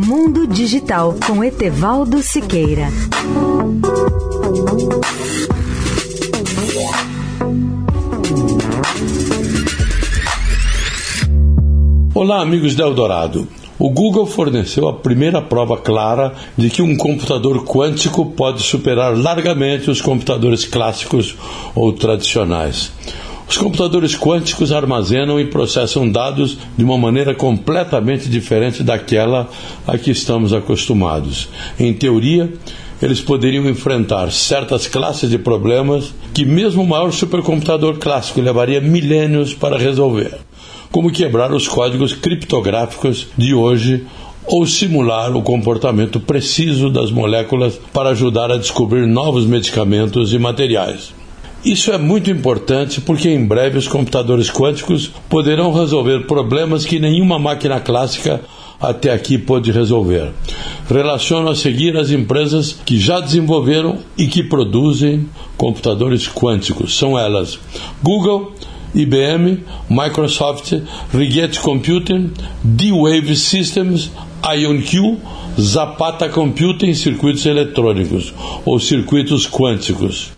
Mundo Digital com Etevaldo Siqueira. Olá, amigos da Eldorado. O Google forneceu a primeira prova clara de que um computador quântico pode superar largamente os computadores clássicos ou tradicionais. Os computadores quânticos armazenam e processam dados de uma maneira completamente diferente daquela a que estamos acostumados. Em teoria, eles poderiam enfrentar certas classes de problemas que mesmo o maior supercomputador clássico levaria milênios para resolver, como quebrar os códigos criptográficos de hoje ou simular o comportamento preciso das moléculas para ajudar a descobrir novos medicamentos e materiais. Isso é muito importante porque em breve os computadores quânticos poderão resolver problemas que nenhuma máquina clássica até aqui pôde resolver. Relaciono a seguir as empresas que já desenvolveram e que produzem computadores quânticos. São elas Google, IBM, Microsoft, Rigetti Computing, D-Wave Systems, IonQ, Zapata Computing circuitos eletrônicos ou circuitos quânticos.